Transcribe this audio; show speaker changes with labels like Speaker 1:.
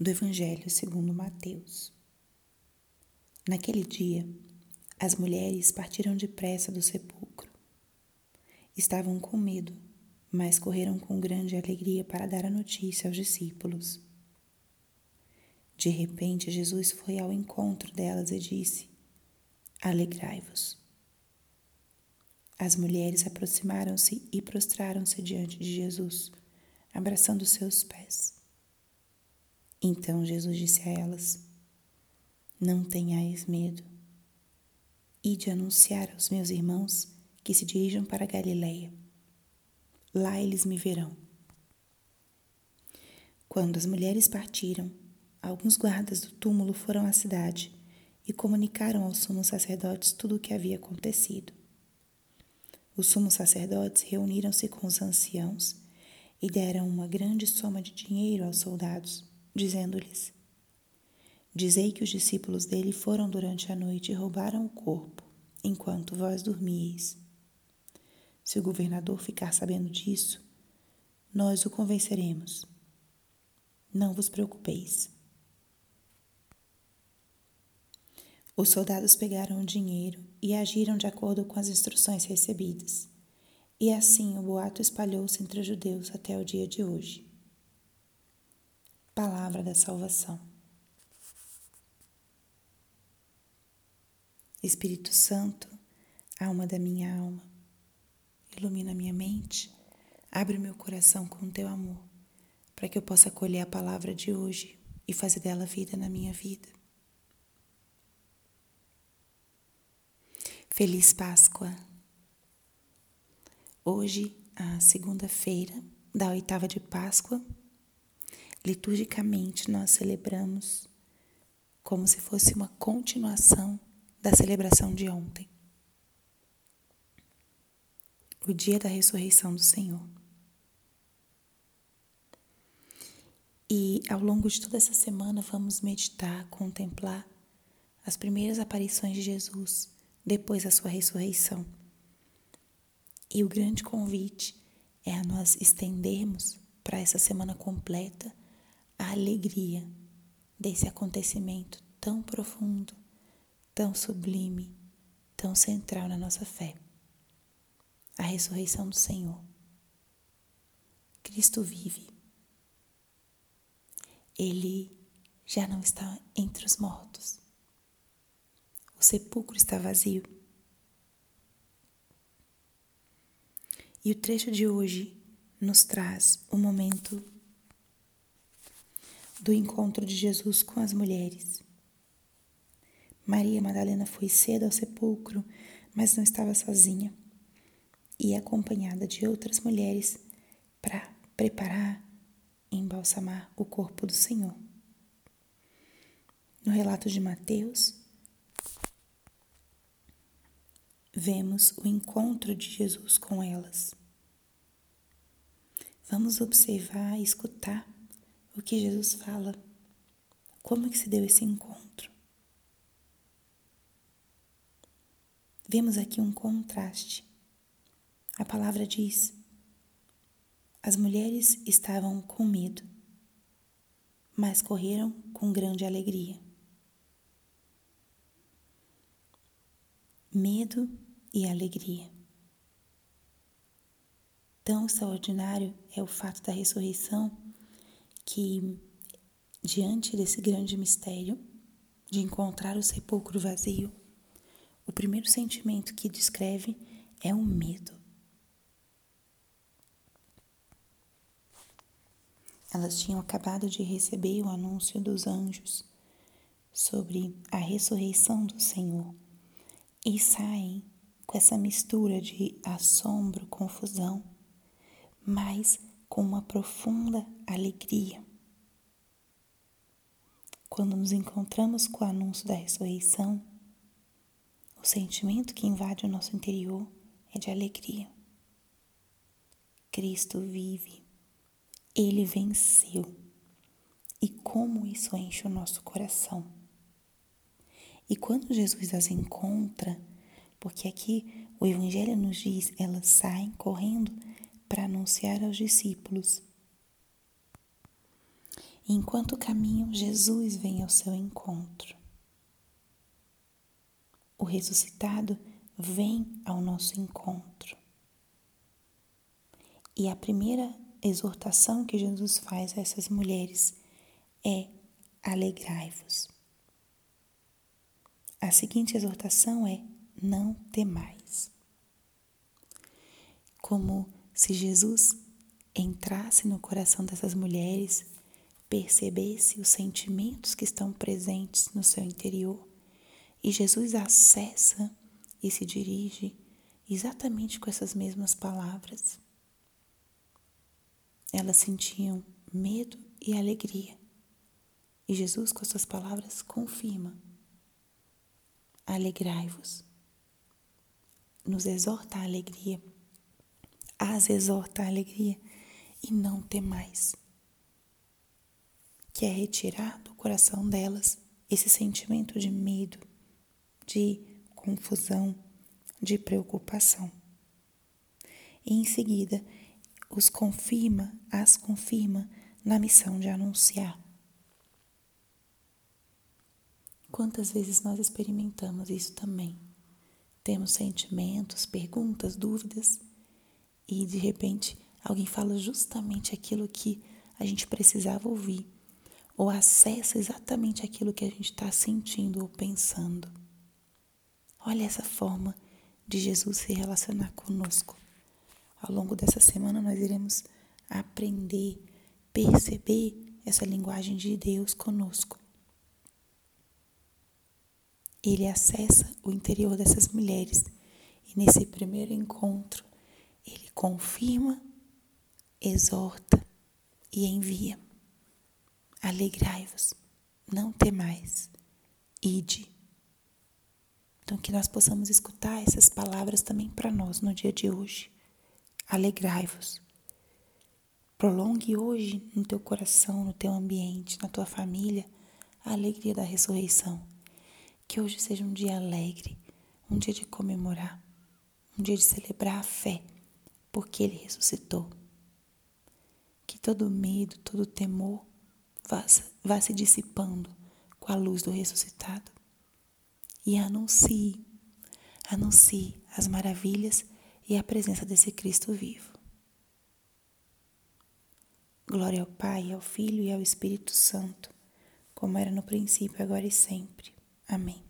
Speaker 1: do Evangelho segundo Mateus. Naquele dia, as mulheres partiram depressa do sepulcro. Estavam com medo, mas correram com grande alegria para dar a notícia aos discípulos. De repente, Jesus foi ao encontro delas e disse: Alegrai-vos. As mulheres aproximaram-se e prostraram-se diante de Jesus, abraçando seus pés. Então Jesus disse a elas: Não tenhais medo. Ide anunciar aos meus irmãos que se dirijam para Galiléia. Lá eles me verão. Quando as mulheres partiram, alguns guardas do túmulo foram à cidade e comunicaram aos sumos sacerdotes tudo o que havia acontecido. Os sumos sacerdotes reuniram-se com os anciãos e deram uma grande soma de dinheiro aos soldados, dizendo-lhes: Dizei que os discípulos dele foram durante a noite e roubaram o corpo, enquanto vós dormieis. Se o governador ficar sabendo disso, nós o convenceremos. Não vos preocupeis. Os soldados pegaram o dinheiro e agiram de acordo com as instruções recebidas. E assim o boato espalhou-se entre os judeus até o dia de hoje. Palavra da Salvação. Espírito Santo, alma da minha alma, ilumina minha mente, abre meu coração com teu amor, para que eu possa acolher a palavra de hoje e fazer dela vida na minha vida. Feliz Páscoa! Hoje, a segunda-feira da oitava de Páscoa, liturgicamente nós celebramos como se fosse uma continuação da celebração de ontem. O dia da ressurreição do Senhor. E ao longo de toda essa semana vamos meditar, contemplar as primeiras aparições de Jesus depois da sua ressurreição. E o grande convite é a nós estendermos para essa semana completa a alegria desse acontecimento tão profundo, tão sublime, tão central na nossa fé. A ressurreição do Senhor. Cristo vive. Ele já não está entre os mortos o sepulcro está vazio. E o trecho de hoje nos traz o momento do encontro de Jesus com as mulheres. Maria Madalena foi cedo ao sepulcro, mas não estava sozinha e acompanhada de outras mulheres para preparar e embalsamar o corpo do Senhor. No relato de Mateus, vemos o encontro de Jesus com elas. Vamos observar e escutar o que Jesus fala. Como é que se deu esse encontro? Vemos aqui um contraste. A palavra diz: as mulheres estavam com medo, mas correram com grande alegria. Medo e alegria. Tão extraordinário é o fato da ressurreição que, diante desse grande mistério de encontrar o sepulcro vazio, o primeiro sentimento que descreve é o medo. Elas tinham acabado de receber o anúncio dos anjos sobre a ressurreição do Senhor e saem com essa mistura de assombro, confusão, mas com uma profunda alegria. Quando nos encontramos com o anúncio da ressurreição, o sentimento que invade o nosso interior é de alegria. Cristo vive, ele venceu. E como isso enche o nosso coração. E quando Jesus as encontra, porque aqui o Evangelho nos diz, elas saem correndo para anunciar aos discípulos. Enquanto caminham, Jesus vem ao seu encontro. O ressuscitado vem ao nosso encontro. E a primeira exortação que Jesus faz a essas mulheres é: alegrai-vos. A seguinte exortação é: não temais. Como se Jesus entrasse no coração dessas mulheres, percebesse os sentimentos que estão presentes no seu interior e Jesus acessa e se dirige exatamente com essas mesmas palavras. Elas sentiam medo e alegria. E Jesus, com as suas palavras, confirma: alegrai-vos. Nos exorta a alegria, as exorta a alegria e não temais. Que é retirar do coração delas esse sentimento de medo, de confusão, de preocupação. E em seguida, os confirma, as confirma na missão de anunciar. Quantas vezes nós experimentamos isso também? Temos sentimentos, perguntas, dúvidas e de repente alguém fala justamente aquilo que a gente precisava ouvir ou acessa exatamente aquilo que a gente está sentindo ou pensando. Olha essa forma de Jesus se relacionar conosco. Ao longo dessa semana nós iremos aprender, perceber essa linguagem de Deus conosco. Ele acessa o interior dessas mulheres e nesse primeiro encontro ele confirma, exorta e envia. Alegrai-vos, não temais, ide. Então, que nós possamos escutar essas palavras também para nós no dia de hoje. Alegrai-vos. Prolongue hoje no teu coração, no teu ambiente, na tua família, a alegria da ressurreição. Que hoje seja um dia alegre, um dia de comemorar, um dia de celebrar a fé, porque Ele ressuscitou. Que todo medo, todo temor vá, vá se dissipando com a luz do ressuscitado e anuncie, anuncie as maravilhas e a presença desse Cristo vivo. Glória ao Pai, ao Filho e ao Espírito Santo, como era no princípio, agora e sempre. Amém.